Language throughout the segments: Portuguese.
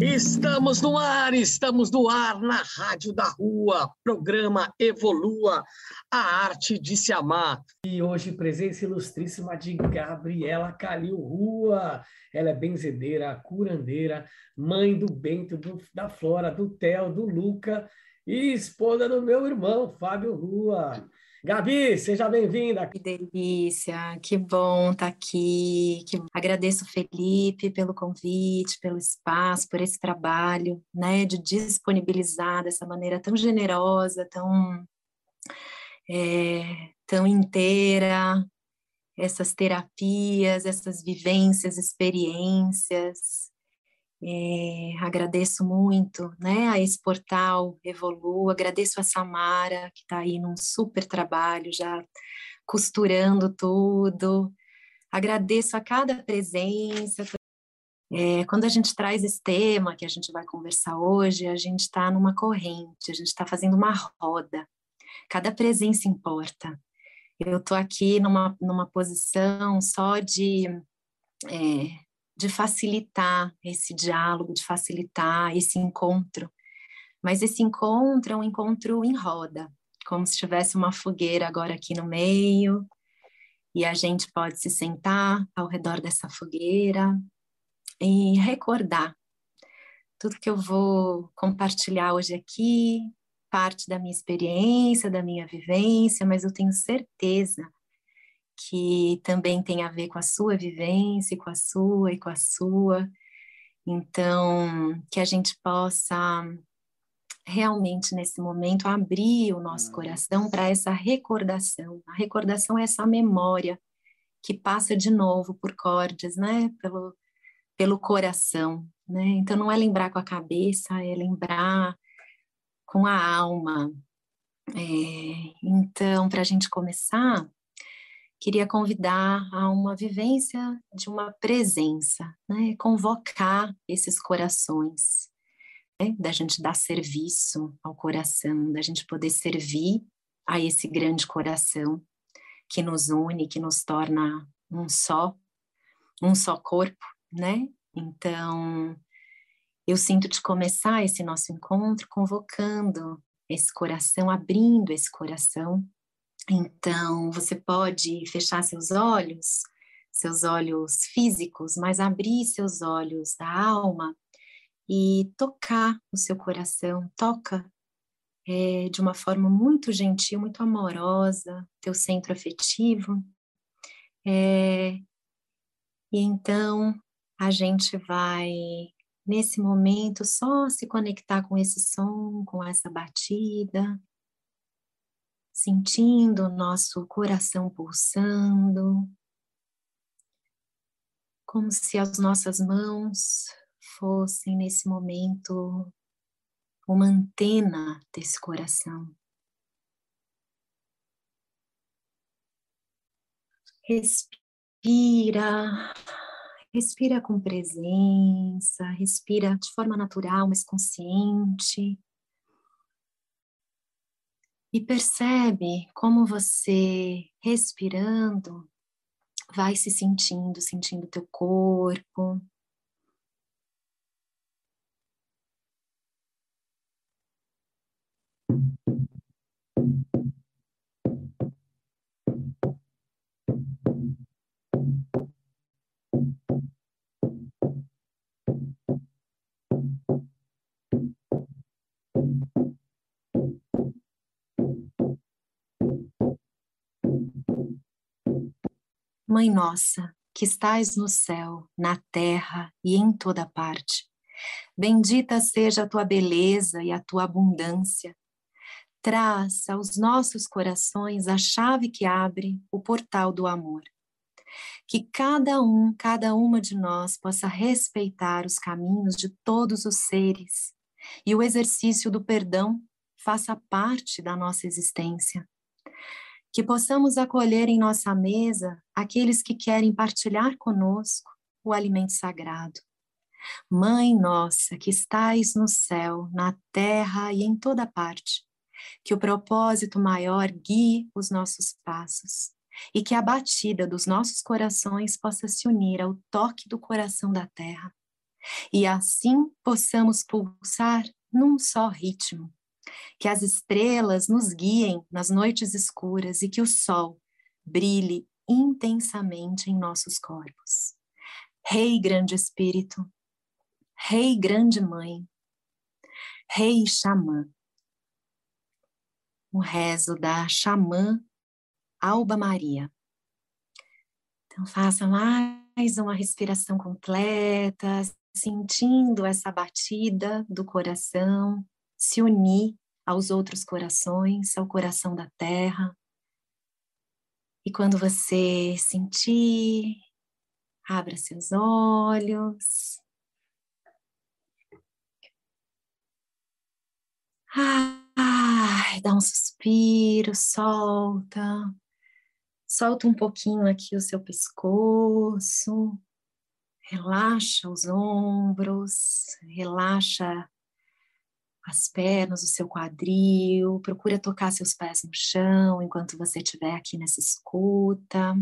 Estamos no ar, estamos no ar na Rádio da Rua, programa Evolua, a arte de se amar. E hoje presença ilustríssima de Gabriela Calil Rua. Ela é benzedeira, curandeira, mãe do Bento, do, da Flora, do Theo, do Luca e esposa do meu irmão, Fábio Rua. Gabi, seja bem-vinda. Que delícia, que bom estar tá aqui. Que... Agradeço Felipe pelo convite, pelo espaço, por esse trabalho, né, de disponibilizar dessa maneira tão generosa, tão é, tão inteira essas terapias, essas vivências, experiências. É, agradeço muito né, a esse portal Evolu, agradeço a Samara, que está aí num super trabalho, já costurando tudo. Agradeço a cada presença. É, quando a gente traz esse tema que a gente vai conversar hoje, a gente está numa corrente, a gente está fazendo uma roda. Cada presença importa. Eu estou aqui numa, numa posição só de é, de facilitar esse diálogo, de facilitar esse encontro. Mas esse encontro é um encontro em roda, como se tivesse uma fogueira agora aqui no meio, e a gente pode se sentar ao redor dessa fogueira e recordar tudo que eu vou compartilhar hoje aqui, parte da minha experiência, da minha vivência, mas eu tenho certeza que também tem a ver com a sua vivência, com a sua e com a sua. Então, que a gente possa realmente nesse momento abrir o nosso coração para essa recordação. A recordação é essa memória que passa de novo por cordas, né? Pelo, pelo coração, né? Então não é lembrar com a cabeça, é lembrar com a alma. É, então, para a gente começar, queria convidar a uma vivência de uma presença, né? convocar esses corações, né? da gente dar serviço ao coração, da gente poder servir a esse grande coração que nos une, que nos torna um só, um só corpo, né? Então, eu sinto de começar esse nosso encontro convocando esse coração, abrindo esse coração então, você pode fechar seus olhos, seus olhos físicos, mas abrir seus olhos da alma e tocar o seu coração, toca é, de uma forma muito gentil, muito amorosa, teu centro afetivo. É, e então a gente vai, nesse momento, só se conectar com esse som, com essa batida, sentindo o nosso coração pulsando, como se as nossas mãos fossem nesse momento uma antena desse coração. Respira, respira com presença, respira de forma natural, mas consciente. E percebe como você, respirando, vai se sentindo, sentindo teu corpo, Mãe nossa, que estais no céu, na terra e em toda parte, bendita seja a tua beleza e a tua abundância traz aos nossos corações a chave que abre o portal do amor. Que cada um, cada uma de nós possa respeitar os caminhos de todos os seres e o exercício do perdão faça parte da nossa existência. Que possamos acolher em nossa mesa aqueles que querem partilhar conosco o alimento sagrado. Mãe nossa que estais no céu, na terra e em toda parte, que o propósito maior guie os nossos passos e que a batida dos nossos corações possa se unir ao toque do coração da terra e assim possamos pulsar num só ritmo. Que as estrelas nos guiem nas noites escuras e que o sol brilhe intensamente em nossos corpos. Rei Grande Espírito, Rei Grande Mãe, Rei Xamã, o rezo da xamã Alba Maria. Então, faça mais uma respiração completa, sentindo essa batida do coração, se unir aos outros corações, ao coração da terra. E quando você sentir, abra seus olhos. Ai, dá um suspiro, solta. Solta um pouquinho aqui o seu pescoço. Relaxa os ombros, relaxa as pernas, o seu quadril, procura tocar seus pés no chão enquanto você estiver aqui nessa escuta.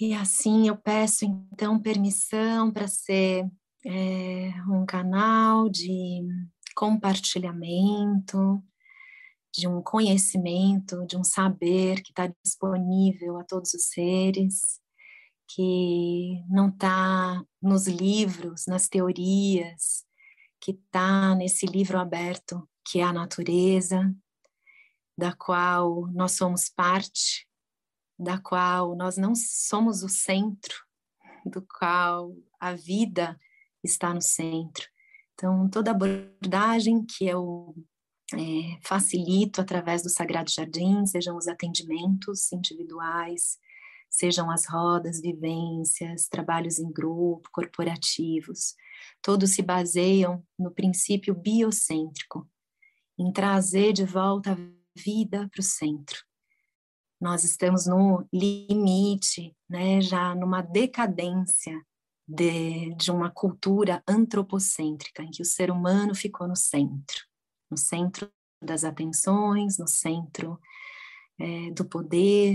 E assim eu peço então permissão para ser é, um canal de compartilhamento, de um conhecimento, de um saber que está disponível a todos os seres, que não está nos livros, nas teorias, que está nesse livro aberto que é a natureza, da qual nós somos parte, da qual nós não somos o centro, do qual a vida está no centro. Então, toda abordagem que eu é, facilito através do Sagrado Jardim, sejam os atendimentos individuais, sejam as rodas, vivências, trabalhos em grupo, corporativos, todos se baseiam no princípio biocêntrico, em trazer de volta a vida para o centro. Nós estamos no limite, né, já numa decadência de, de uma cultura antropocêntrica, em que o ser humano ficou no centro, no centro das atenções, no centro é, do poder.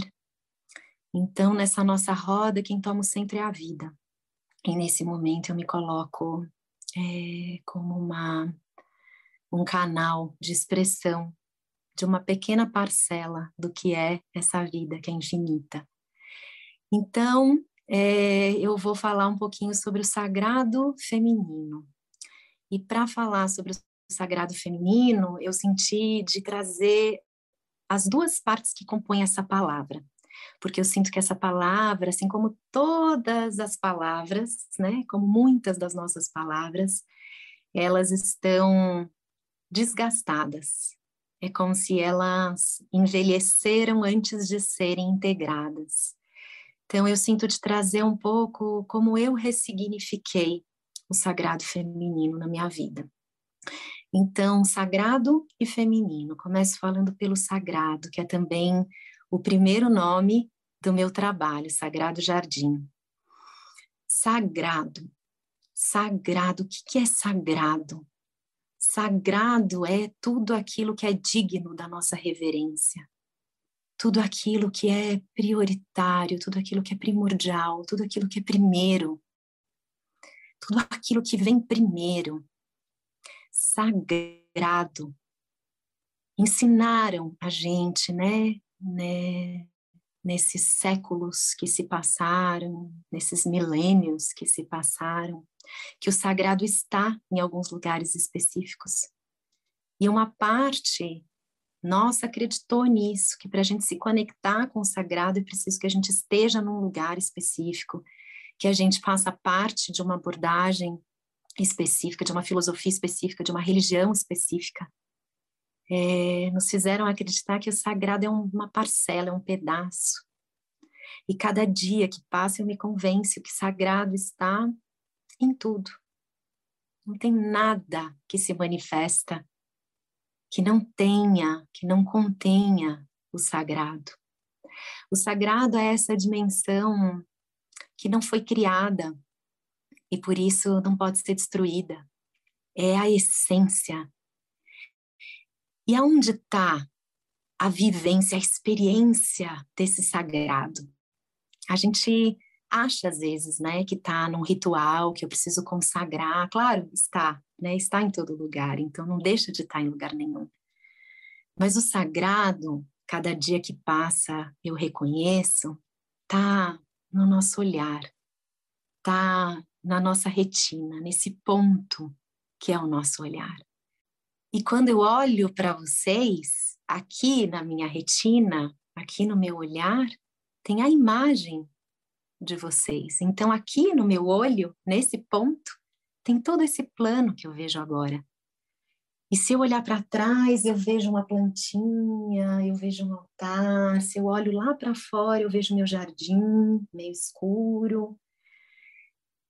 Então, nessa nossa roda, quem toma o centro é a vida. E nesse momento eu me coloco é, como uma, um canal de expressão de uma pequena parcela do que é essa vida, que é infinita. Então, é, eu vou falar um pouquinho sobre o sagrado feminino. E para falar sobre o sagrado feminino, eu senti de trazer as duas partes que compõem essa palavra. Porque eu sinto que essa palavra, assim como todas as palavras, né, como muitas das nossas palavras, elas estão desgastadas. É como se elas envelheceram antes de serem integradas. Então, eu sinto de trazer um pouco como eu ressignifiquei o sagrado feminino na minha vida. Então, sagrado e feminino. Começo falando pelo sagrado, que é também o primeiro nome do meu trabalho, Sagrado Jardim. Sagrado. Sagrado. O que é sagrado? Sagrado é tudo aquilo que é digno da nossa reverência tudo aquilo que é prioritário, tudo aquilo que é primordial, tudo aquilo que é primeiro, tudo aquilo que vem primeiro, sagrado. Ensinaram a gente, né, né, nesses séculos que se passaram, nesses milênios que se passaram, que o sagrado está em alguns lugares específicos. E uma parte nossa, acreditou nisso, que para a gente se conectar com o sagrado é preciso que a gente esteja num lugar específico, que a gente faça parte de uma abordagem específica, de uma filosofia específica, de uma religião específica. É, nos fizeram acreditar que o sagrado é uma parcela, é um pedaço. E cada dia que passa eu me convenço que sagrado está em tudo. Não tem nada que se manifesta que não tenha, que não contenha o sagrado. O sagrado é essa dimensão que não foi criada e por isso não pode ser destruída. É a essência. E aonde está a vivência, a experiência desse sagrado? A gente acha às vezes, né, que está num ritual que eu preciso consagrar. Claro, está, né? Está em todo lugar, então não deixa de estar em lugar nenhum. Mas o sagrado, cada dia que passa, eu reconheço, tá no nosso olhar, tá na nossa retina, nesse ponto que é o nosso olhar. E quando eu olho para vocês, aqui na minha retina, aqui no meu olhar, tem a imagem de vocês. Então, aqui no meu olho, nesse ponto, tem todo esse plano que eu vejo agora. E se eu olhar para trás, eu vejo uma plantinha, eu vejo um altar. Se eu olho lá para fora, eu vejo meu jardim meio escuro,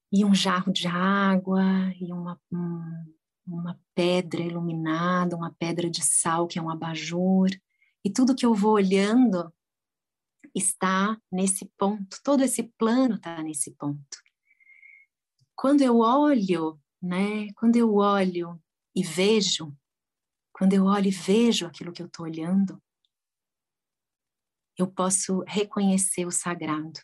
e um jarro de água, e uma, um, uma pedra iluminada, uma pedra de sal, que é um abajur. E tudo que eu vou olhando está nesse ponto, todo esse plano está nesse ponto. Quando eu olho, né, quando eu olho e vejo, quando eu olho e vejo aquilo que eu estou olhando, eu posso reconhecer o sagrado.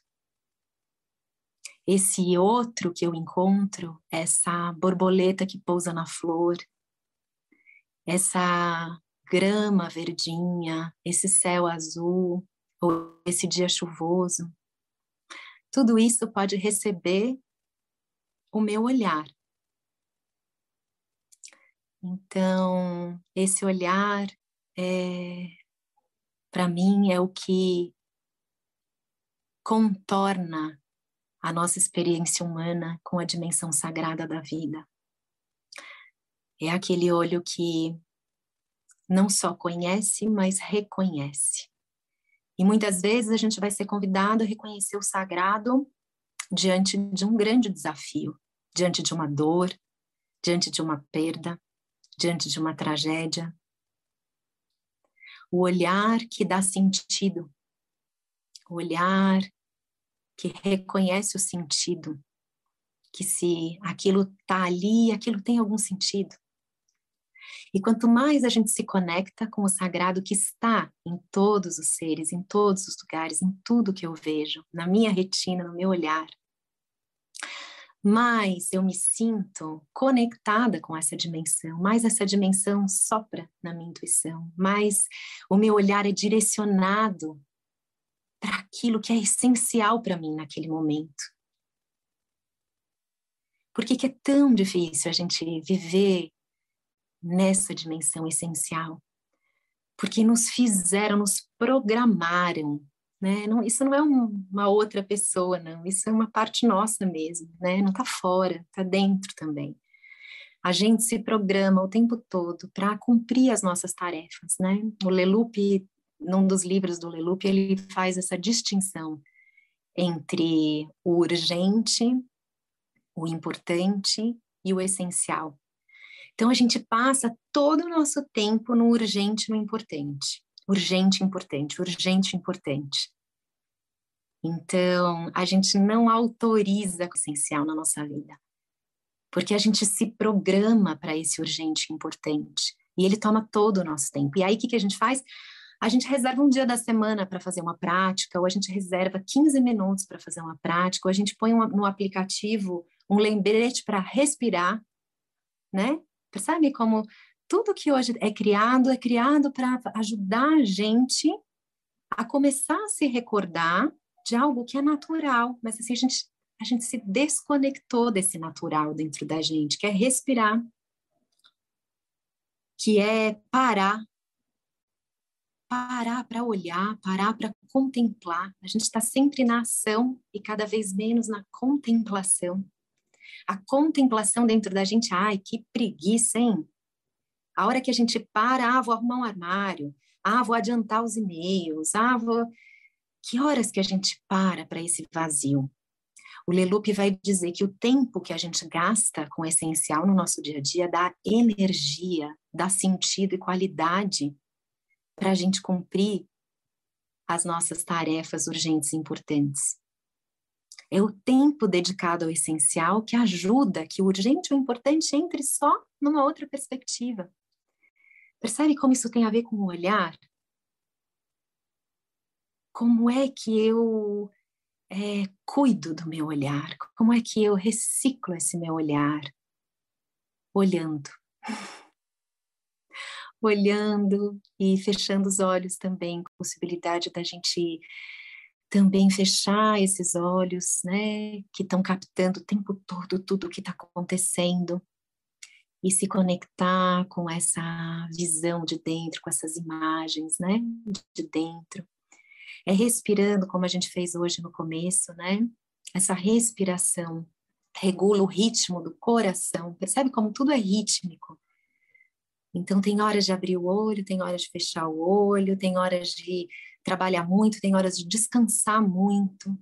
Esse outro que eu encontro, essa borboleta que pousa na flor, essa grama verdinha, esse céu azul, ou esse dia chuvoso, tudo isso pode receber o meu olhar. Então, esse olhar, é, para mim, é o que contorna a nossa experiência humana com a dimensão sagrada da vida. É aquele olho que não só conhece, mas reconhece. E muitas vezes a gente vai ser convidado a reconhecer o sagrado diante de um grande desafio, diante de uma dor, diante de uma perda, diante de uma tragédia. O olhar que dá sentido, o olhar que reconhece o sentido, que se aquilo está ali, aquilo tem algum sentido. E quanto mais a gente se conecta com o sagrado que está em todos os seres, em todos os lugares, em tudo que eu vejo, na minha retina, no meu olhar, mais eu me sinto conectada com essa dimensão, mais essa dimensão sopra na minha intuição, mais o meu olhar é direcionado para aquilo que é essencial para mim naquele momento. Por que, que é tão difícil a gente viver nessa dimensão essencial? Porque nos fizeram, nos programaram, né? Não, isso não é um, uma outra pessoa, não. Isso é uma parte nossa mesmo, né? Não está fora, está dentro também. A gente se programa o tempo todo para cumprir as nossas tarefas, né? O Lelup, num dos livros do Lelup, ele faz essa distinção entre o urgente o importante e o essencial. Então a gente passa todo o nosso tempo no urgente, no importante. Urgente, importante, urgente, importante. Então, a gente não autoriza o essencial na nossa vida. Porque a gente se programa para esse urgente importante. E ele toma todo o nosso tempo. E aí, o que, que a gente faz? A gente reserva um dia da semana para fazer uma prática, ou a gente reserva 15 minutos para fazer uma prática, ou a gente põe um, no aplicativo um lembrete para respirar, né? Percebe como tudo que hoje é criado é criado para ajudar a gente a começar a se recordar de algo que é natural, mas assim a gente a gente se desconectou desse natural dentro da gente, que é respirar, que é parar, parar para olhar, parar para contemplar. A gente está sempre na ação e cada vez menos na contemplação a contemplação dentro da gente, ai, que preguiça, hein? A hora que a gente para, ah, vou arrumar um armário, ah, vou adiantar os e-mails, ah, vou... Que horas que a gente para para esse vazio? O Lelup vai dizer que o tempo que a gente gasta com o essencial no nosso dia a dia dá energia, dá sentido e qualidade para a gente cumprir as nossas tarefas urgentes e importantes. É o tempo dedicado ao essencial que ajuda que o urgente e o importante entre só numa outra perspectiva. Percebe como isso tem a ver com o olhar? Como é que eu é, cuido do meu olhar? Como é que eu reciclo esse meu olhar? Olhando. Olhando e fechando os olhos também, com possibilidade da gente também fechar esses olhos, né, que estão captando o tempo todo tudo o que está acontecendo e se conectar com essa visão de dentro, com essas imagens, né, de dentro. É respirando, como a gente fez hoje no começo, né? Essa respiração regula o ritmo do coração. Percebe como tudo é rítmico? Então, tem horas de abrir o olho, tem horas de fechar o olho, tem horas de trabalhar muito, tem horas de descansar muito.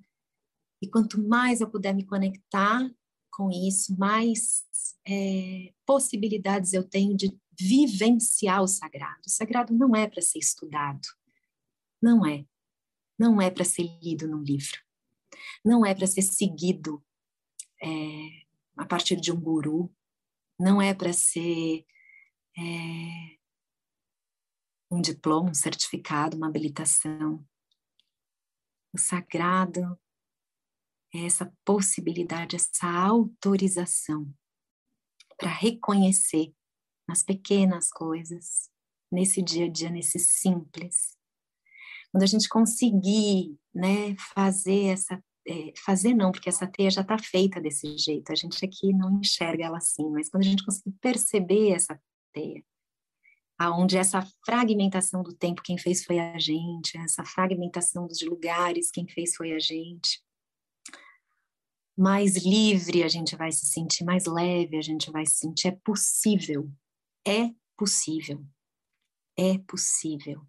E quanto mais eu puder me conectar com isso, mais é, possibilidades eu tenho de vivenciar o sagrado. O sagrado não é para ser estudado, não é. Não é para ser lido num livro, não é para ser seguido é, a partir de um guru, não é para ser é, um diploma, um certificado, uma habilitação. O sagrado é essa possibilidade, essa autorização para reconhecer nas pequenas coisas, nesse dia a dia, nesse simples. Quando a gente conseguir né, fazer essa. É, fazer não, porque essa teia já está feita desse jeito, a gente aqui não enxerga ela assim, mas quando a gente conseguir perceber essa teia, aonde essa fragmentação do tempo quem fez foi a gente, essa fragmentação dos lugares quem fez foi a gente. Mais livre a gente vai se sentir, mais leve a gente vai se sentir. É possível, é possível, é possível.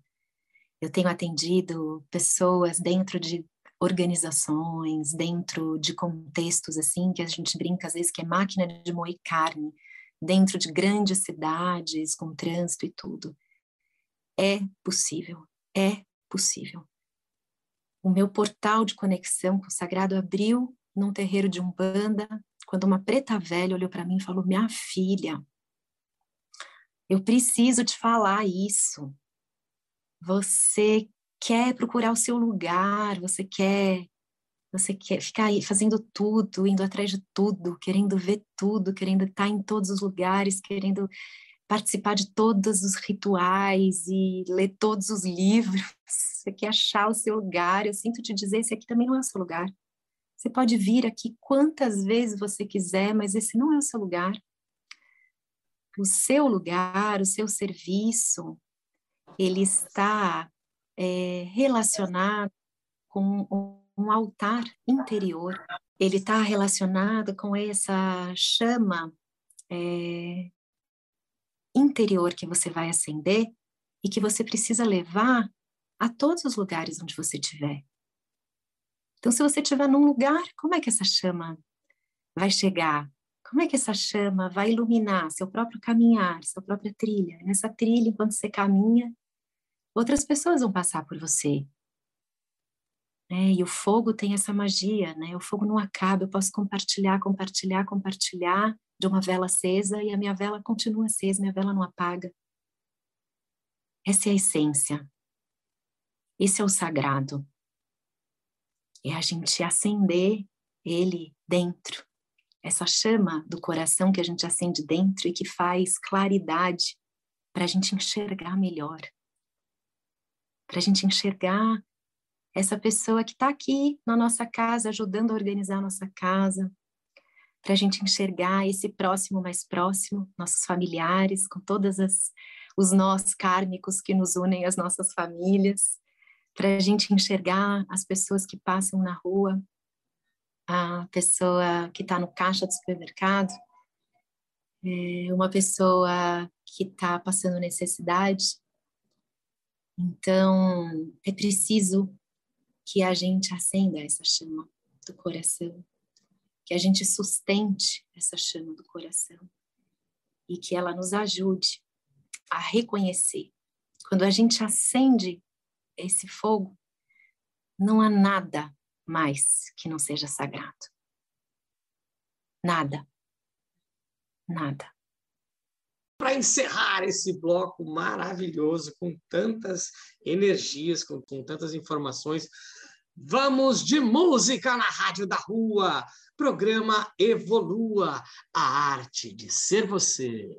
Eu tenho atendido pessoas dentro de organizações, dentro de contextos assim, que a gente brinca às vezes que é máquina de moer carne, dentro de grandes cidades, com trânsito e tudo. É possível, é possível. O meu portal de conexão com o sagrado abriu num terreiro de Umbanda, quando uma preta velha olhou para mim e falou: Minha filha, eu preciso te falar isso. Você quer procurar o seu lugar, você quer você quer ficar aí fazendo tudo, indo atrás de tudo, querendo ver tudo, querendo estar em todos os lugares, querendo participar de todos os rituais e ler todos os livros. Você quer achar o seu lugar. Eu sinto te dizer, esse aqui também não é o seu lugar. Você pode vir aqui quantas vezes você quiser, mas esse não é o seu lugar. O seu lugar, o seu serviço, ele está é, relacionado com um altar interior. Ele está relacionado com essa chama é, interior que você vai acender e que você precisa levar a todos os lugares onde você estiver. Então, se você estiver num lugar, como é que essa chama vai chegar? Como é que essa chama vai iluminar seu próprio caminhar, sua própria trilha? Nessa trilha, enquanto você caminha, outras pessoas vão passar por você. É, e o fogo tem essa magia, né? O fogo não acaba, eu posso compartilhar, compartilhar, compartilhar de uma vela acesa e a minha vela continua acesa, minha vela não apaga. Essa é a essência. Esse é o sagrado. É a gente acender ele dentro. Essa chama do coração que a gente acende dentro e que faz claridade para a gente enxergar melhor. Para a gente enxergar essa pessoa que está aqui na nossa casa, ajudando a organizar a nossa casa, para a gente enxergar esse próximo mais próximo, nossos familiares, com todas as os nós kármicos que nos unem às nossas famílias, para a gente enxergar as pessoas que passam na rua, a pessoa que está no caixa do supermercado, é uma pessoa que está passando necessidade. Então, é preciso que a gente acenda essa chama do coração, que a gente sustente essa chama do coração e que ela nos ajude a reconhecer. Quando a gente acende esse fogo, não há nada mais que não seja sagrado. Nada. Nada. Para encerrar esse bloco maravilhoso, com tantas energias, com, com tantas informações, Vamos de música na Rádio da Rua. Programa Evolua, a arte de ser você.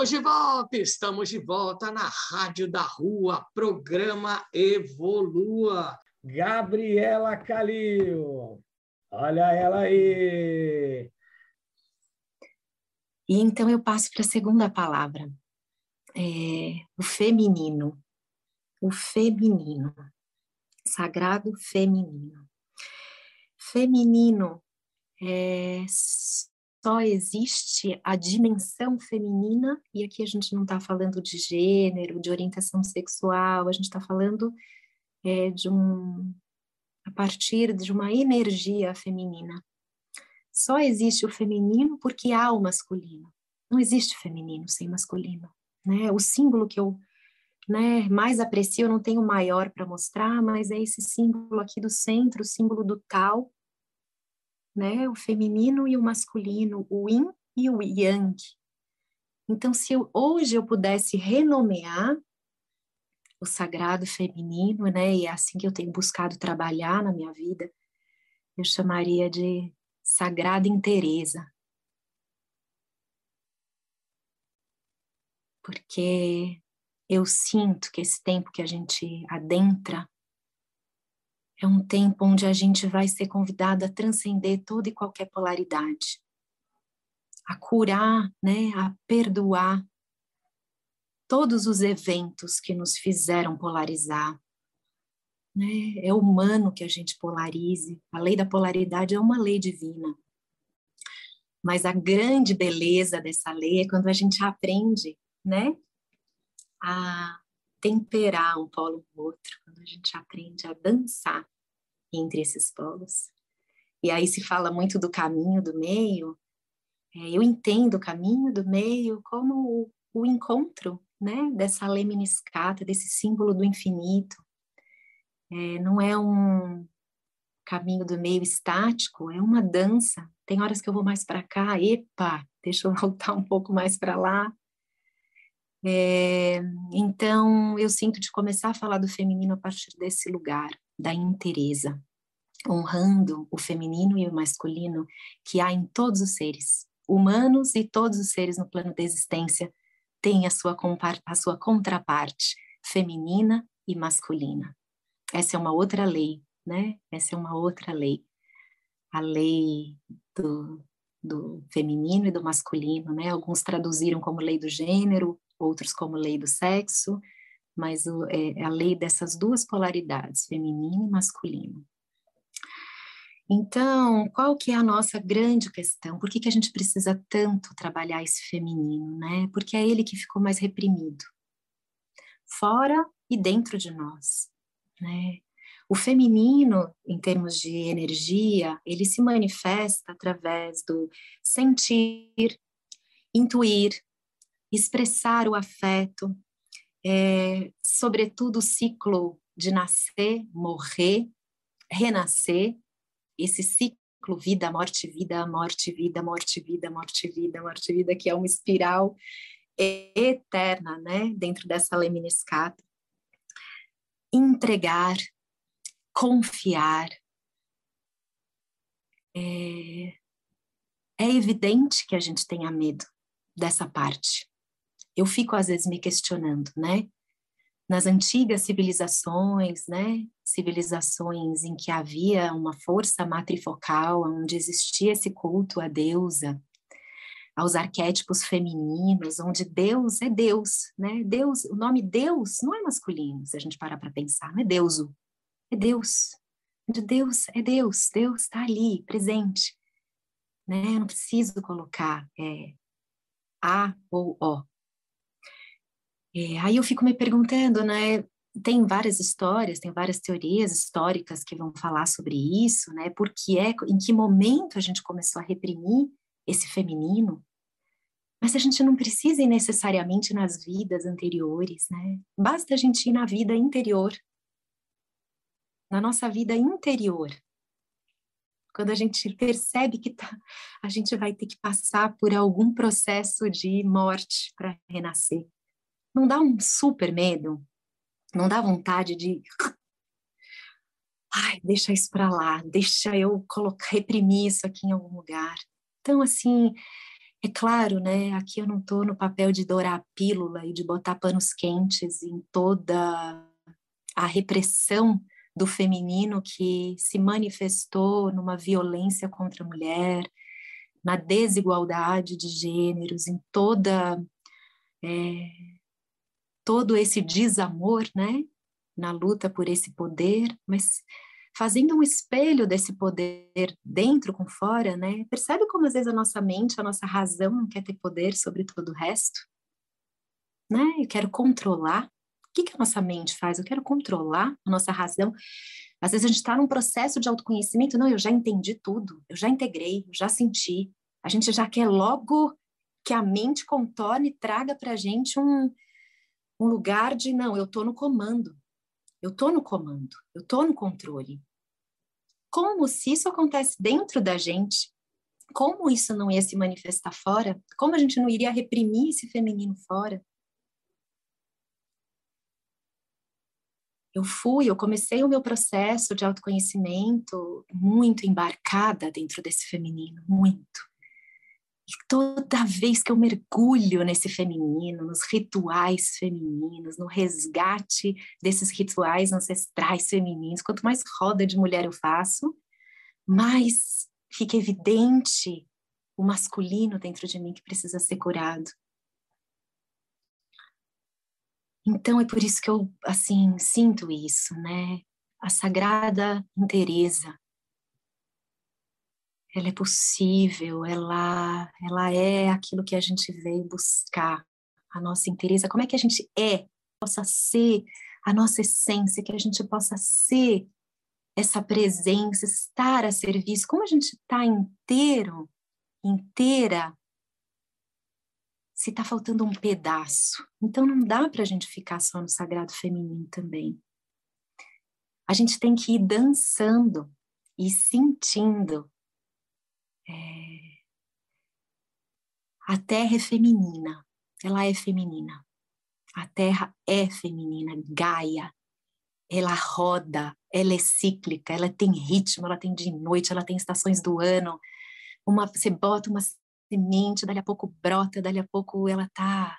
Estamos de volta, estamos de volta na Rádio da Rua, programa Evolua. Gabriela Calil, olha ela aí. E então eu passo para a segunda palavra, é, o feminino. O feminino, sagrado feminino. Feminino é só existe a dimensão feminina, e aqui a gente não está falando de gênero, de orientação sexual, a gente está falando é, de um. a partir de uma energia feminina. Só existe o feminino porque há o masculino. Não existe feminino sem masculino. Né? O símbolo que eu né, mais aprecio, eu não tenho maior para mostrar, mas é esse símbolo aqui do centro, o símbolo do tal, né? O feminino e o masculino, o yin e o yang. Então, se eu, hoje eu pudesse renomear o sagrado feminino, né? E é assim que eu tenho buscado trabalhar na minha vida, eu chamaria de sagrada interesa. Porque eu sinto que esse tempo que a gente adentra é um tempo onde a gente vai ser convidado a transcender toda e qualquer polaridade, a curar, né, a perdoar todos os eventos que nos fizeram polarizar. Né? É humano que a gente polarize. A lei da polaridade é uma lei divina. Mas a grande beleza dessa lei é quando a gente aprende, né, a temperar um polo no outro, quando a gente aprende a dançar entre esses polos. E aí se fala muito do caminho do meio. É, eu entendo o caminho do meio como o, encontro, né, dessa lemniscata, desse símbolo do infinito. É, não é um caminho do meio estático, é uma dança. Tem horas que eu vou mais para cá, epa, deixa eu voltar um pouco mais para lá. É, então, eu sinto de começar a falar do feminino a partir desse lugar, da interesa, honrando o feminino e o masculino que há em todos os seres, humanos e todos os seres no plano da existência têm a sua, a sua contraparte feminina e masculina. Essa é uma outra lei, né? Essa é uma outra lei. A lei do, do feminino e do masculino, né? Alguns traduziram como lei do gênero, outros como lei do sexo, mas o, é, é a lei dessas duas polaridades, feminino e masculino. Então, qual que é a nossa grande questão? Por que, que a gente precisa tanto trabalhar esse feminino, né? Porque é ele que ficou mais reprimido, fora e dentro de nós, né? O feminino, em termos de energia, ele se manifesta através do sentir, intuir, expressar o afeto, é, sobretudo o ciclo de nascer, morrer, renascer, esse ciclo vida, morte, vida, morte, vida, morte, vida, morte, vida, morte, vida, que é uma espiral eterna, né, dentro dessa lemniscata. Entregar, confiar. É, é evidente que a gente tenha medo dessa parte eu fico às vezes me questionando, né? Nas antigas civilizações, né? Civilizações em que havia uma força matrifocal, onde existia esse culto à deusa, aos arquétipos femininos, onde Deus é Deus, né? Deus, o nome Deus não é masculino, se a gente parar para pensar, não é Deuso, é Deus. De Deus é Deus, Deus está ali, presente. Né? Eu não preciso colocar é, A ou O. É, aí eu fico me perguntando, né? Tem várias histórias, tem várias teorias históricas que vão falar sobre isso, né? Porque é, em que momento a gente começou a reprimir esse feminino? Mas a gente não precisa ir necessariamente nas vidas anteriores, né? Basta a gente ir na vida interior, na nossa vida interior. Quando a gente percebe que tá, a gente vai ter que passar por algum processo de morte para renascer não dá um super medo? Não dá vontade de. Ai, deixa isso para lá, deixa eu colocar, reprimir isso aqui em algum lugar. Então, assim, É claro, né? Aqui eu não estou no papel de dourar a pílula e de botar panos quentes em toda a repressão do feminino que se manifestou numa violência contra a mulher, na desigualdade de gêneros, em toda é, todo esse desamor, né, na luta por esse poder, mas fazendo um espelho desse poder dentro com fora, né? Percebe como às vezes a nossa mente, a nossa razão não quer ter poder sobre todo o resto? Né? Eu quero controlar. O que, que a nossa mente faz? Eu quero controlar a nossa razão. Às vezes a gente está num processo de autoconhecimento, não, eu já entendi tudo, eu já integrei, eu já senti. A gente já quer logo que a mente contorne e traga para a gente um, um lugar de, não, eu estou no comando, eu estou no comando, eu estou no controle. Como se isso acontece dentro da gente, como isso não ia se manifestar fora? Como a gente não iria reprimir esse feminino fora? eu fui, eu comecei o meu processo de autoconhecimento muito embarcada dentro desse feminino, muito. E toda vez que eu mergulho nesse feminino, nos rituais femininos, no resgate desses rituais ancestrais femininos, quanto mais roda de mulher eu faço, mais fica evidente o masculino dentro de mim que precisa ser curado. Então é por isso que eu assim sinto isso, né? A sagrada inteireza ela é possível, ela, ela é aquilo que a gente veio buscar, a nossa inteireza, como é que a gente é, possa ser a nossa essência, que a gente possa ser essa presença, estar a serviço, como a gente está inteiro, inteira, se está faltando um pedaço. Então não dá para a gente ficar só no sagrado feminino também. A gente tem que ir dançando e sentindo é... A terra é feminina, ela é feminina. A terra é feminina, Gaia. Ela roda, ela é cíclica, ela tem ritmo, ela tem de noite, ela tem estações do ano. Uma, você bota uma semente, dali a pouco brota, dali a pouco ela tá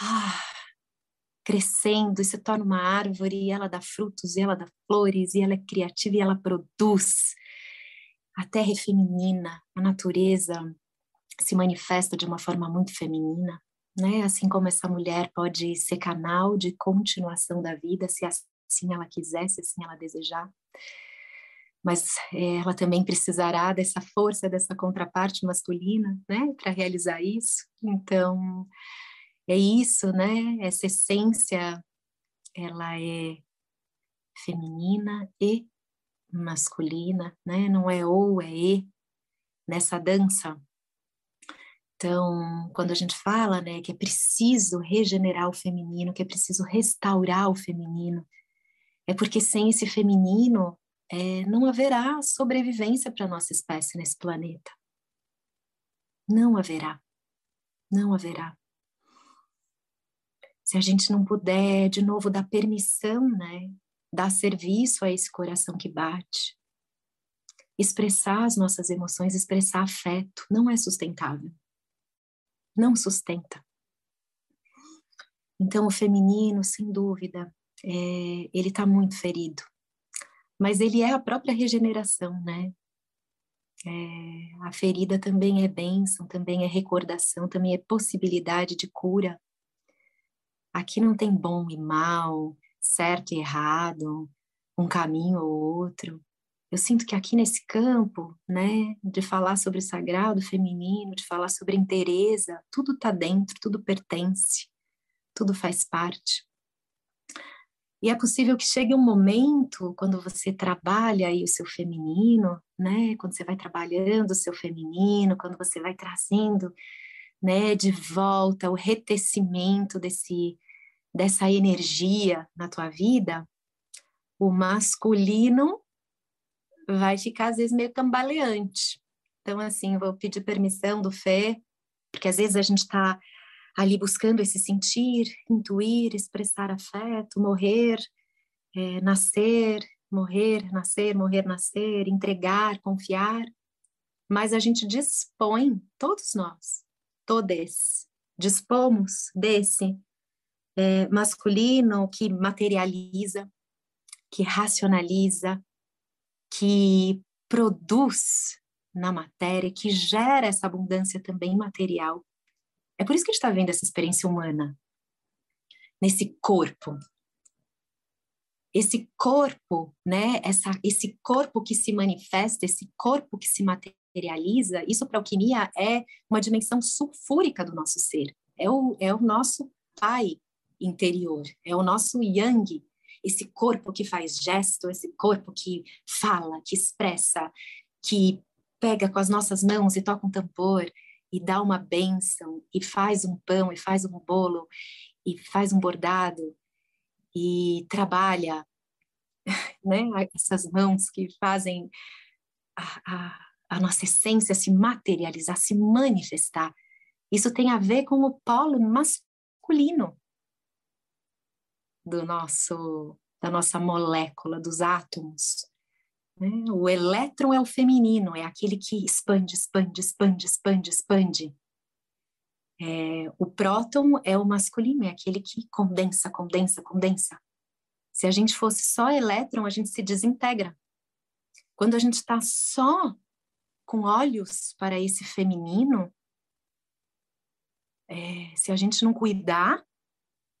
ah, crescendo e se torna uma árvore, e ela dá frutos, e ela dá flores, e ela é criativa e ela produz a terra é feminina, a natureza se manifesta de uma forma muito feminina, né? Assim como essa mulher pode ser canal de continuação da vida, se assim ela quiser, se assim ela desejar. Mas é, ela também precisará dessa força, dessa contraparte masculina, né, para realizar isso. Então, é isso, né? Essa essência, ela é feminina e masculina, né? Não é ou, é e nessa dança. Então, quando a gente fala, né, que é preciso regenerar o feminino, que é preciso restaurar o feminino, é porque sem esse feminino é, não haverá sobrevivência para nossa espécie nesse planeta. Não haverá. Não haverá. Se a gente não puder, de novo, dar permissão, né, dar serviço a esse coração que bate. Expressar as nossas emoções, expressar afeto, não é sustentável. Não sustenta. Então, o feminino, sem dúvida, é, ele está muito ferido. Mas ele é a própria regeneração, né? É, a ferida também é bênção, também é recordação, também é possibilidade de cura. Aqui não tem bom e mal, certo e errado, um caminho ou outro. Eu sinto que aqui nesse campo, né, de falar sobre o sagrado feminino, de falar sobre interesa, tudo está dentro, tudo pertence, tudo faz parte. E é possível que chegue um momento quando você trabalha aí o seu feminino, né, quando você vai trabalhando o seu feminino, quando você vai trazendo, né, de volta o retecimento desse dessa energia na tua vida, o masculino vai ficar às vezes meio cambaleante. Então, assim, vou pedir permissão do Fê, porque às vezes a gente está ali buscando esse sentir, intuir, expressar afeto, morrer, é, nascer, morrer, nascer, morrer, nascer, entregar, confiar. Mas a gente dispõe, todos nós, todes, dispomos desse é, masculino que materializa, que racionaliza, que produz na matéria, que gera essa abundância também material. É por isso que a gente está vendo essa experiência humana, nesse corpo. Esse corpo, né? Essa, esse corpo que se manifesta, esse corpo que se materializa, isso para a alquimia é uma dimensão sulfúrica do nosso ser. É o, é o nosso pai interior, é o nosso yang, esse corpo que faz gesto, esse corpo que fala, que expressa, que pega com as nossas mãos e toca um tambor e dá uma bênção e faz um pão e faz um bolo e faz um bordado e trabalha, né? Essas mãos que fazem a, a, a nossa essência se materializar, se manifestar. Isso tem a ver com o polo masculino do nosso da nossa molécula, dos átomos. Né? O elétron é o feminino, é aquele que expande, expande, expande, expande, expande. É, o próton é o masculino, é aquele que condensa, condensa, condensa. Se a gente fosse só elétron, a gente se desintegra. Quando a gente está só com olhos para esse feminino, é, se a gente não cuidar,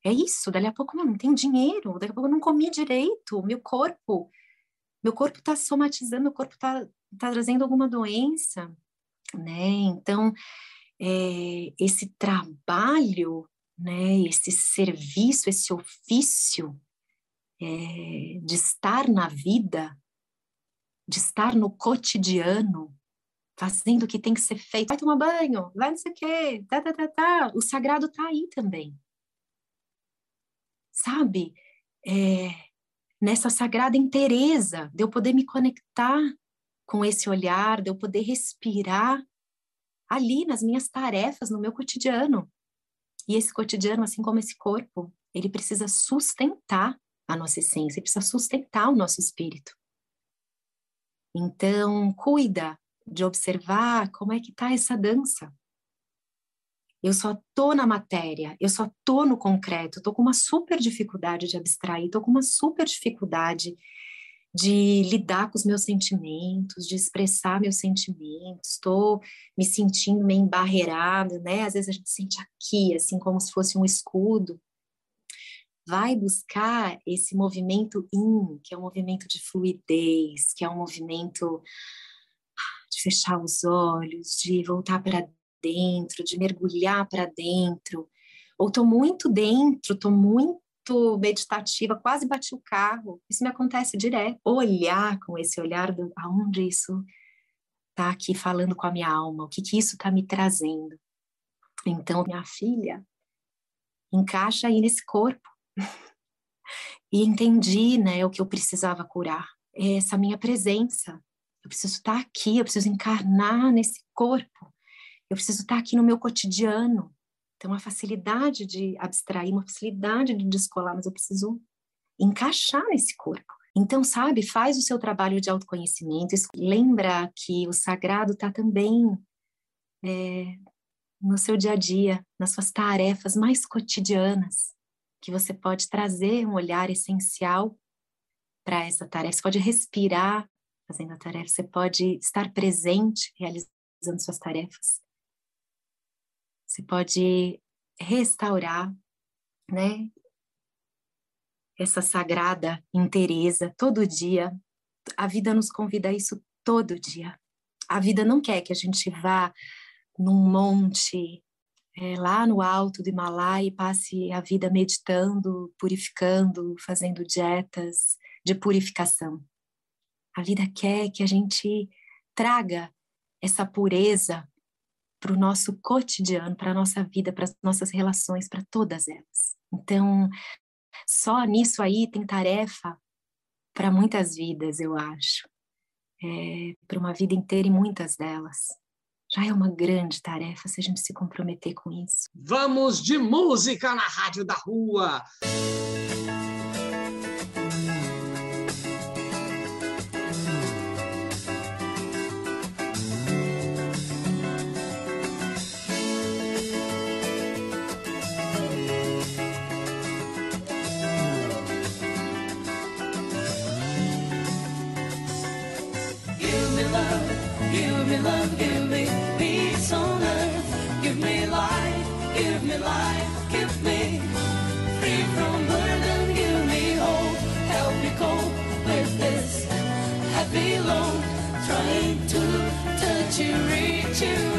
é isso. Dali a pouco não, não tem dinheiro, daqui a pouco eu não comi direito, meu corpo meu corpo está somatizando, meu corpo está tá trazendo alguma doença, né? Então, é, esse trabalho, né, esse serviço, esse ofício é, de estar na vida, de estar no cotidiano, fazendo o que tem que ser feito. Vai tomar banho, vai não sei o quê, tá, tá, tá, tá. O sagrado está aí também. Sabe? É, nessa sagrada inteireza, de eu poder me conectar com esse olhar, de eu poder respirar ali nas minhas tarefas, no meu cotidiano. E esse cotidiano, assim como esse corpo, ele precisa sustentar a nossa essência, ele precisa sustentar o nosso espírito. Então, cuida de observar como é que está essa dança. Eu só tô na matéria, eu só tô no concreto, tô com uma super dificuldade de abstrair, tô com uma super dificuldade de lidar com os meus sentimentos, de expressar meus sentimentos, estou me sentindo meio embarreirada, né? Às vezes a gente sente aqui, assim, como se fosse um escudo. Vai buscar esse movimento in, que é um movimento de fluidez, que é um movimento de fechar os olhos, de voltar para dentro, de mergulhar para dentro, ou estou muito dentro, estou muito meditativa, quase bati o carro. Isso me acontece direto. Olhar com esse olhar do aonde isso está aqui falando com a minha alma, o que, que isso está me trazendo. Então, minha filha encaixa aí nesse corpo. e entendi, né, o que eu precisava curar. Essa minha presença. Eu preciso estar tá aqui, eu preciso encarnar nesse corpo. Eu preciso estar aqui no meu cotidiano. Tem uma facilidade de abstrair, uma facilidade de descolar, mas eu preciso encaixar nesse corpo. Então, sabe, faz o seu trabalho de autoconhecimento, lembra que o sagrado está também é, no seu dia a dia, nas suas tarefas mais cotidianas, que você pode trazer um olhar essencial para essa tarefa. Você pode respirar fazendo a tarefa, você pode estar presente realizando suas tarefas. Você pode restaurar, né? Essa sagrada inteireza todo dia. A vida nos convida a isso todo dia. A vida não quer que a gente vá num monte é, lá no alto do Himalaia e passe a vida meditando, purificando, fazendo dietas de purificação. A vida quer que a gente traga essa pureza para o nosso cotidiano, para a nossa vida, para as nossas relações, para todas elas. Então, só nisso aí tem tarefa para muitas vidas, eu acho. É, para uma vida inteira e muitas delas. Já é uma grande tarefa se a gente se comprometer com isso. Vamos de música na Rádio da Rua! to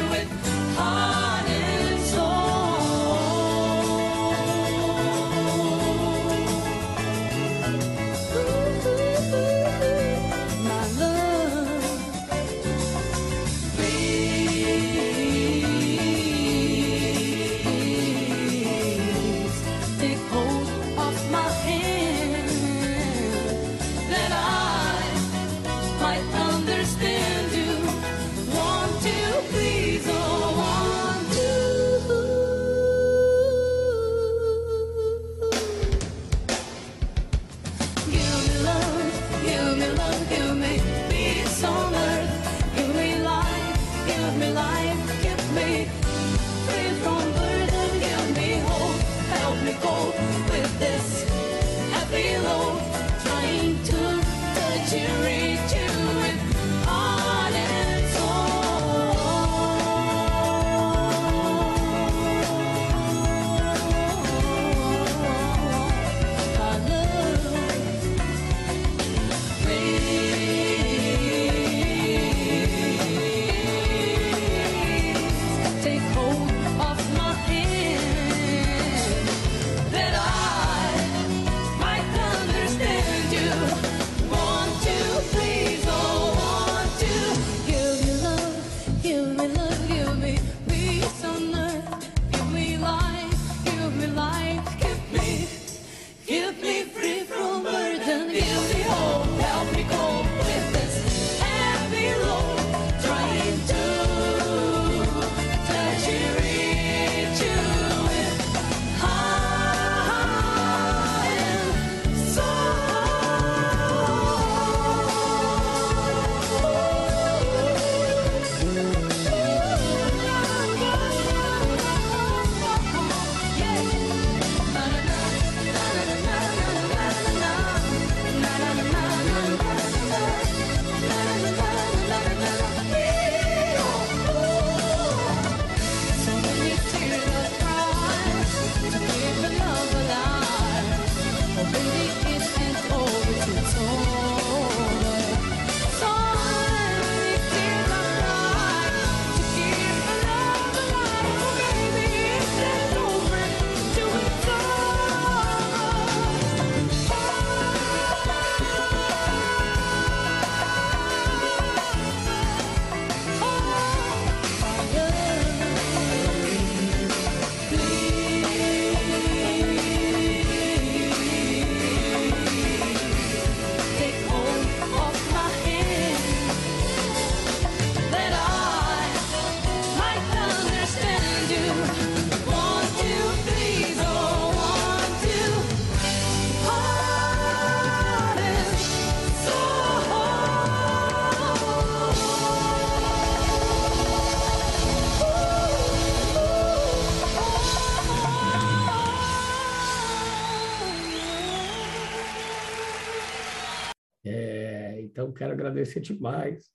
quero agradecer demais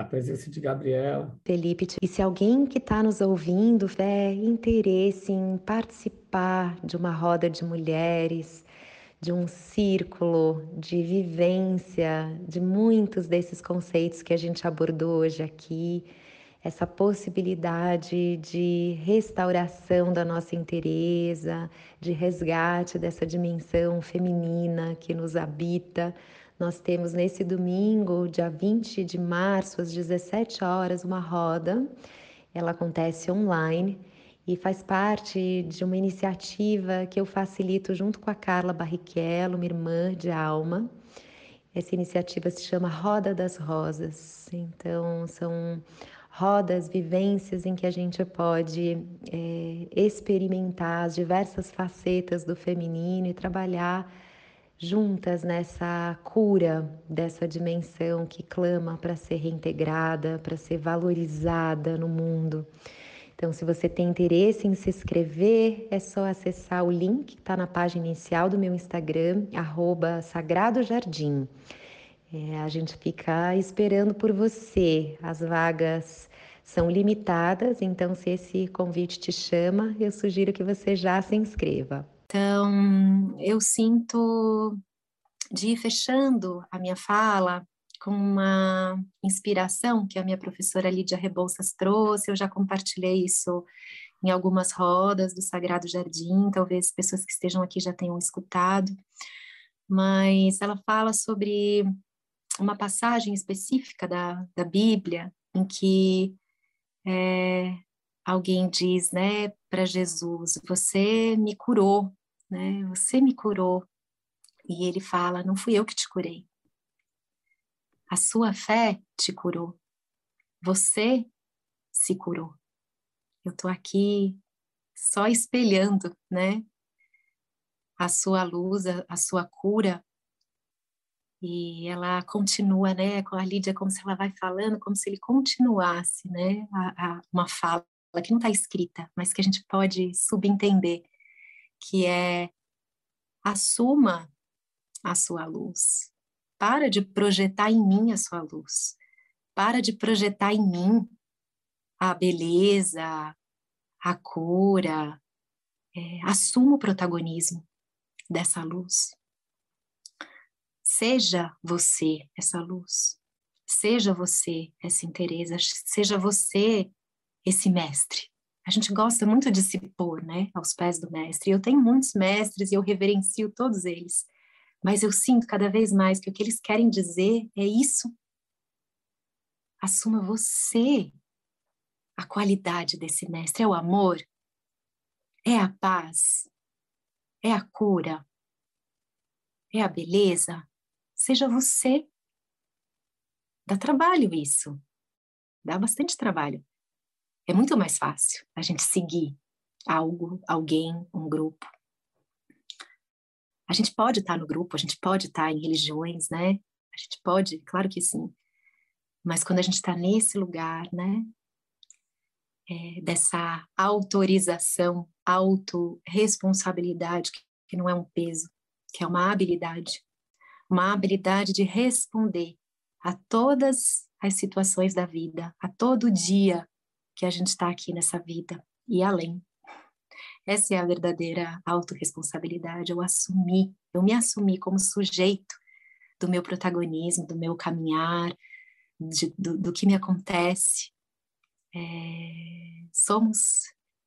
a presença de Gabriela. Felipe, e se alguém que está nos ouvindo tiver interesse em participar de uma roda de mulheres, de um círculo de vivência de muitos desses conceitos que a gente abordou hoje aqui, essa possibilidade de restauração da nossa inteireza, de resgate dessa dimensão feminina que nos habita nós temos nesse domingo, dia 20 de março, às 17 horas, uma roda. Ela acontece online e faz parte de uma iniciativa que eu facilito junto com a Carla Barrichello, minha irmã de alma. Essa iniciativa se chama Roda das Rosas. Então, são rodas, vivências em que a gente pode é, experimentar as diversas facetas do feminino e trabalhar juntas nessa cura dessa dimensão que clama para ser reintegrada, para ser valorizada no mundo. Então, se você tem interesse em se inscrever, é só acessar o link que está na página inicial do meu Instagram, arroba Sagrado Jardim. É, a gente fica esperando por você. As vagas são limitadas, então se esse convite te chama, eu sugiro que você já se inscreva. Então, eu sinto de ir fechando a minha fala com uma inspiração que a minha professora Lídia Rebouças trouxe. Eu já compartilhei isso em algumas rodas do Sagrado Jardim, talvez pessoas que estejam aqui já tenham escutado, mas ela fala sobre uma passagem específica da, da Bíblia em que é, alguém diz, né, para Jesus: Você me curou, né? Você me curou. E ele fala: Não fui eu que te curei. A sua fé te curou. Você se curou. Eu estou aqui só espelhando, né? A sua luz, a, a sua cura. E ela continua, né? Com a Lídia, como se ela vai falando, como se ele continuasse, né? A, a, uma fala que não está escrita, mas que a gente pode subentender, que é assuma a sua luz. Para de projetar em mim a sua luz. Para de projetar em mim a beleza, a cura, é, assuma o protagonismo dessa luz. Seja você essa luz, seja você essa interesa, seja você esse mestre. A gente gosta muito de se pôr, né, aos pés do mestre. Eu tenho muitos mestres e eu reverencio todos eles, mas eu sinto cada vez mais que o que eles querem dizer é isso. Assuma você a qualidade desse mestre? É o amor? É a paz? É a cura? É a beleza? Seja você. Dá trabalho isso. Dá bastante trabalho. É muito mais fácil a gente seguir algo, alguém, um grupo. A gente pode estar no grupo, a gente pode estar em religiões, né? A gente pode, claro que sim. Mas quando a gente está nesse lugar, né? é, dessa autorização, autorresponsabilidade, que não é um peso, que é uma habilidade, uma habilidade de responder a todas as situações da vida, a todo dia que a gente está aqui nessa vida e além. Essa é a verdadeira autorresponsabilidade, eu assumi, eu me assumi como sujeito do meu protagonismo, do meu caminhar, de, do, do que me acontece, é, somos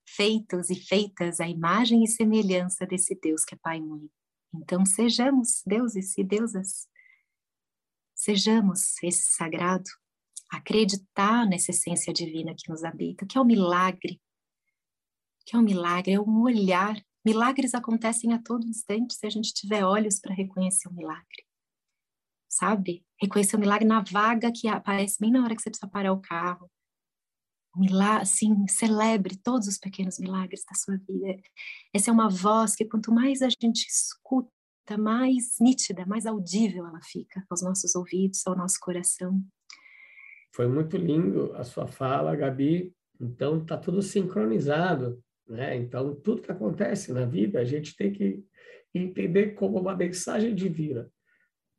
feitos e feitas à imagem e semelhança desse Deus que é Pai e Mãe. Então, sejamos deuses e deusas. Sejamos esse sagrado, acreditar nessa essência divina que nos habita, que é o um milagre. Que é um milagre, é um olhar. Milagres acontecem a todo instante se a gente tiver olhos para reconhecer o milagre. Sabe? Reconhecer o milagre na vaga que aparece bem na hora que você precisa parar o carro, milagre, assim, celebre todos os pequenos milagres da sua vida. Essa é uma voz que quanto mais a gente escuta, mais nítida, mais audível ela fica aos nossos ouvidos, ao nosso coração. Foi muito lindo a sua fala, Gabi. Então está tudo sincronizado, né? Então tudo que acontece na vida a gente tem que entender como uma mensagem divina,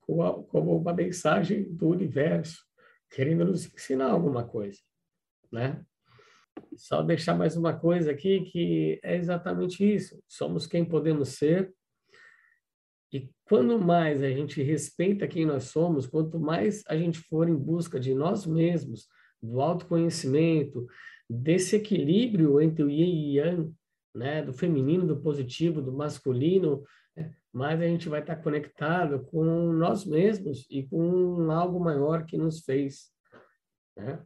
como uma mensagem do universo, querendo nos ensinar alguma coisa né? Só deixar mais uma coisa aqui que é exatamente isso. Somos quem podemos ser. E quando mais a gente respeita quem nós somos, quanto mais a gente for em busca de nós mesmos, do autoconhecimento, desse equilíbrio entre o yin e yang, né, do feminino, do positivo, do masculino, né, mais a gente vai estar conectado com nós mesmos e com algo maior que nos fez, né?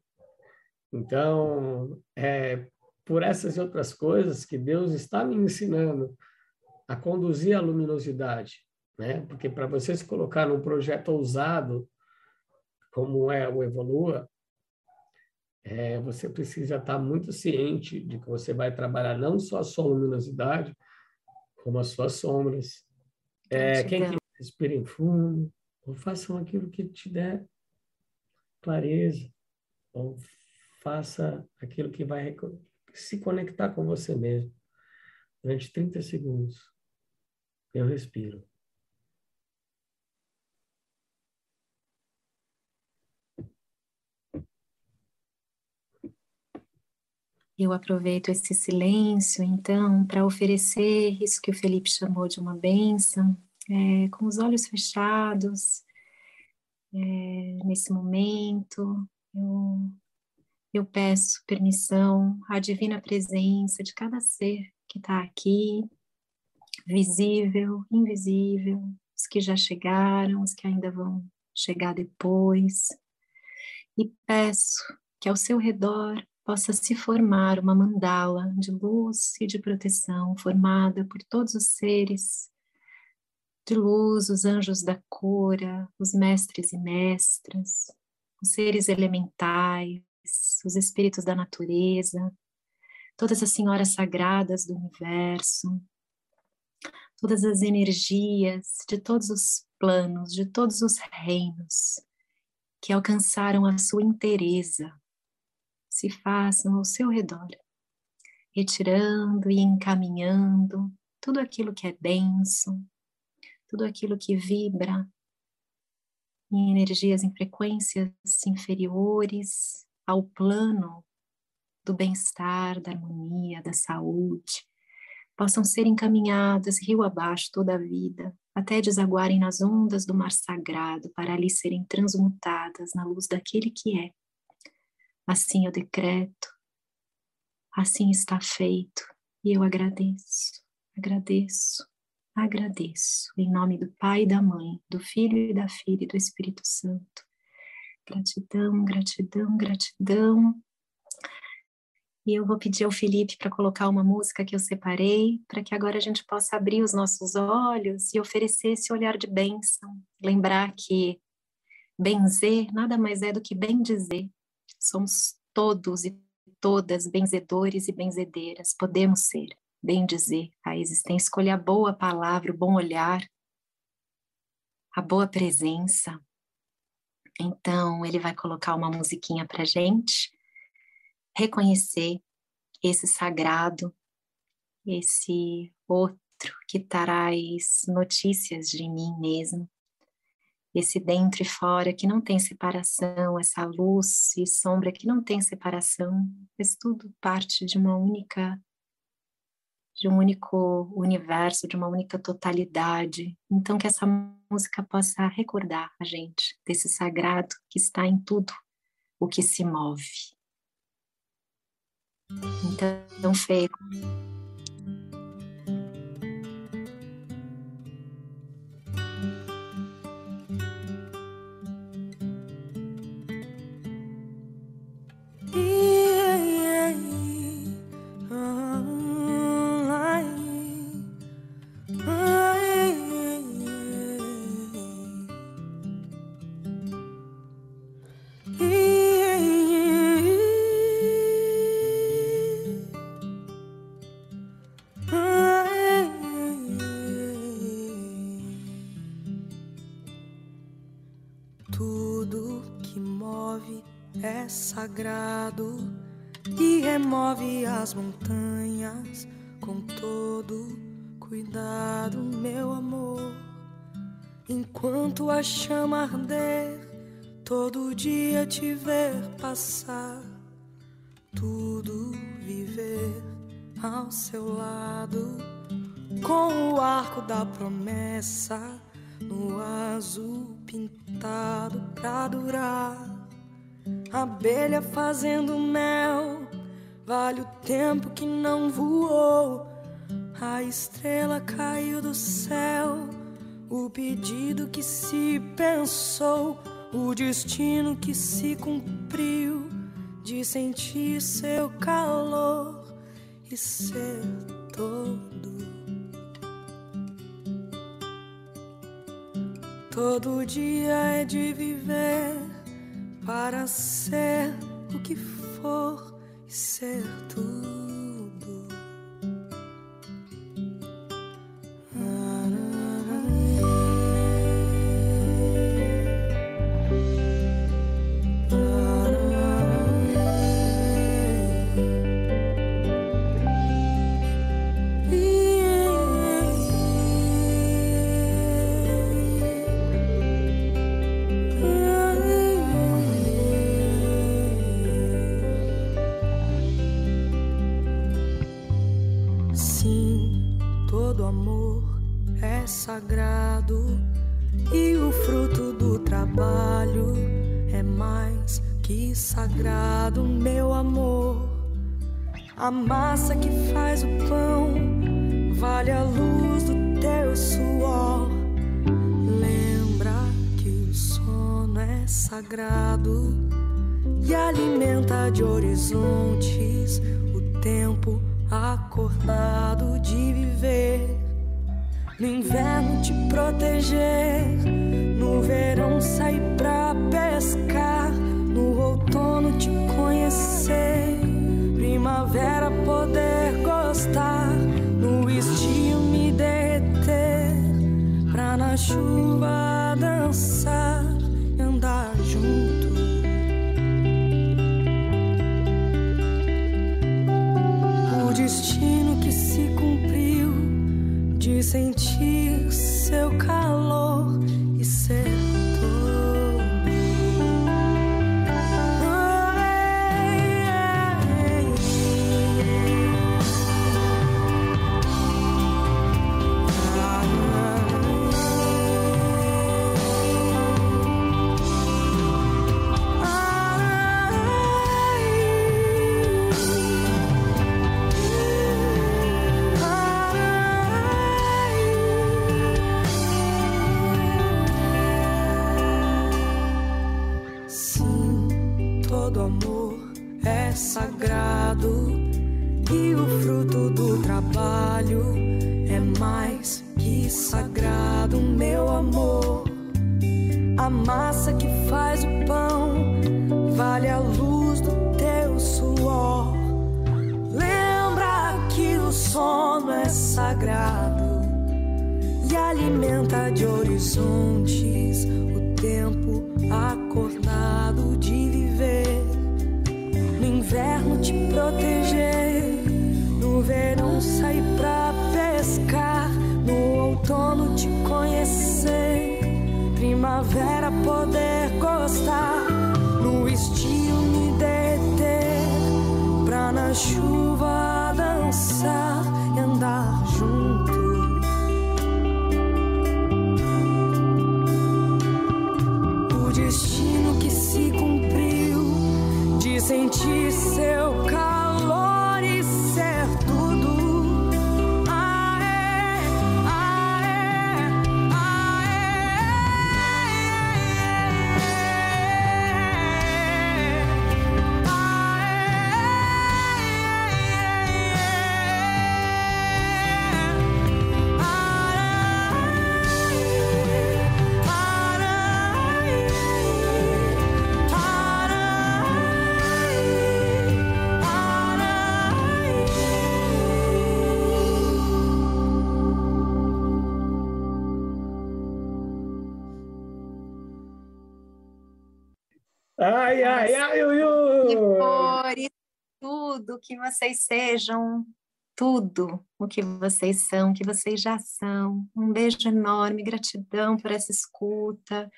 Então, é por essas e outras coisas que Deus está me ensinando a conduzir a luminosidade, né? Porque para você se colocar num projeto ousado, como é o Evolua, é, você precisa estar muito ciente de que você vai trabalhar não só a sua luminosidade, como as suas sombras. É, quem que respirem fundo, ou façam aquilo que te der clareza, ou faça aquilo que vai se conectar com você mesmo. Durante 30 segundos, eu respiro. Eu aproveito esse silêncio, então, para oferecer isso que o Felipe chamou de uma bênção, é, com os olhos fechados, é, nesse momento. Eu eu peço permissão à divina presença de cada ser que está aqui, visível, invisível, os que já chegaram, os que ainda vão chegar depois, e peço que ao seu redor possa se formar uma mandala de luz e de proteção formada por todos os seres de luz, os anjos da cura, os mestres e mestras, os seres elementais, os espíritos da natureza, todas as senhoras sagradas do universo, todas as energias de todos os planos, de todos os reinos que alcançaram a sua inteireza, se façam ao seu redor, retirando e encaminhando tudo aquilo que é denso, tudo aquilo que vibra em energias em frequências inferiores ao plano do bem-estar, da harmonia, da saúde, possam ser encaminhadas rio abaixo toda a vida, até desaguarem nas ondas do mar sagrado, para ali serem transmutadas na luz daquele que é. Assim eu decreto, assim está feito, e eu agradeço, agradeço, agradeço, em nome do Pai e da Mãe, do Filho e da Filha e do Espírito Santo. Gratidão, gratidão, gratidão. E eu vou pedir ao Felipe para colocar uma música que eu separei, para que agora a gente possa abrir os nossos olhos e oferecer esse olhar de bênção. Lembrar que benzer nada mais é do que bem dizer. Somos todos e todas benzedores e benzedeiras, podemos ser bem dizer a existência, escolher a boa palavra, o bom olhar, a boa presença. Então, ele vai colocar uma musiquinha para gente, reconhecer esse sagrado, esse outro que traz notícias de mim mesmo, esse dentro e fora que não tem separação, essa luz e sombra que não tem separação, mas tudo parte de uma única de um único universo, de uma única totalidade. Então, que essa música possa recordar a gente desse sagrado que está em tudo o que se move. Então, Fê, passar, tudo viver ao seu lado, com o arco da promessa no azul pintado pra durar abelha fazendo mel, vale o tempo que não voou. A estrela caiu do céu, o pedido que se pensou, o destino que se cumpriu, de sentir seu calor e ser todo. Todo dia é de viver para ser o que for e ser tudo. A massa que faz o pão vale a luz do teu suor. Lembra que o sono é sagrado e alimenta de horizontes o tempo acordado de viver. No inverno te proteger, no verão sair pra pescar, no outono te conhecer, primavera poder gostar, no estio me derreter, pra na chuva dançar e andar junto. O destino que se cumpriu de sentir seu calor sagrado e o fruto do trabalho é mais que sagrado, meu amor. A massa que faz o pão vale a luz do teu suor. Lembra que o sono é sagrado e alimenta de horizontes poder gostar, no estio me derreter, pra na chuva dançar e andar junto. o destino que se cumpriu de sentir seu tudo que vocês sejam, tudo o que vocês são, que vocês já são. Um beijo enorme, gratidão por essa escuta,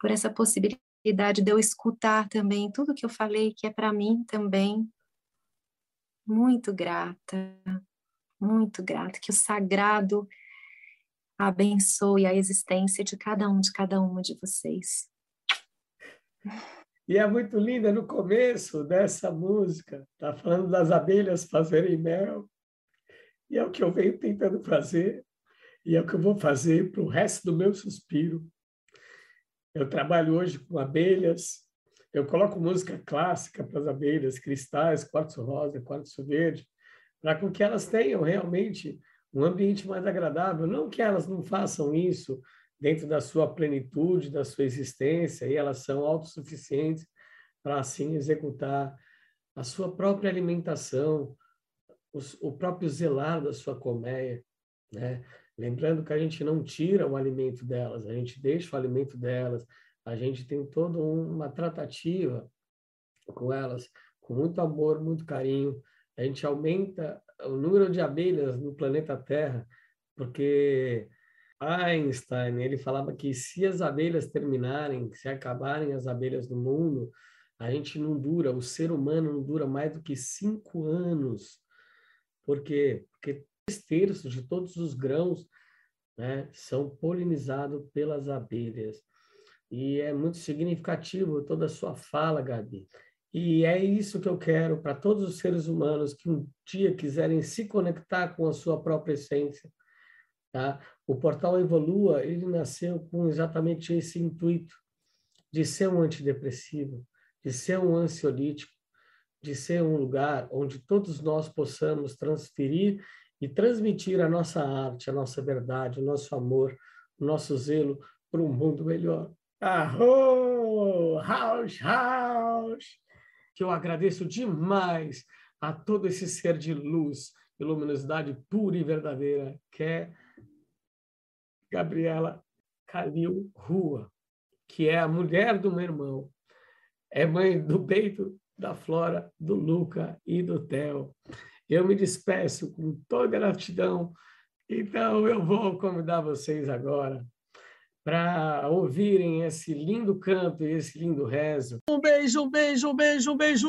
por essa possibilidade de eu escutar também tudo que eu falei, que é para mim também. Muito grata, muito grata. Que o sagrado abençoe a existência de cada um, de cada uma de vocês. E é muito linda no começo dessa música, tá falando das abelhas fazerem mel. E é o que eu venho tentando fazer, e é o que eu vou fazer para o resto do meu suspiro. Eu trabalho hoje com abelhas, eu coloco música clássica para as abelhas, cristais, quartzo rosa, quartzo verde, para que elas tenham realmente um ambiente mais agradável. Não que elas não façam isso dentro da sua plenitude, da sua existência, e elas são autossuficientes para assim executar a sua própria alimentação, o próprio zelar da sua colmeia, né? Lembrando que a gente não tira o alimento delas, a gente deixa o alimento delas, a gente tem toda uma tratativa com elas, com muito amor, muito carinho. A gente aumenta o número de abelhas no planeta Terra, porque Einstein, ele falava que se as abelhas terminarem, se acabarem as abelhas do mundo, a gente não dura, o ser humano não dura mais do que cinco anos. Por quê? Porque três terços de todos os grãos né, são polinizados pelas abelhas. E é muito significativo toda a sua fala, Gabi. E é isso que eu quero para todos os seres humanos que um dia quiserem se conectar com a sua própria essência. Tá? O portal Evolua, ele nasceu com exatamente esse intuito de ser um antidepressivo, de ser um ansiolítico, de ser um lugar onde todos nós possamos transferir e transmitir a nossa arte, a nossa verdade, o nosso amor, o nosso zelo para um mundo melhor. Arro! House, house! Que eu agradeço demais a todo esse ser de luz e luminosidade pura e verdadeira, que é Gabriela Calil Rua, que é a mulher do meu irmão, é mãe do Beito, da Flora, do Luca e do Theo. Eu me despeço com toda gratidão, então eu vou convidar vocês agora para ouvirem esse lindo canto e esse lindo rezo. Um beijo, um beijo, um beijo, um beijo!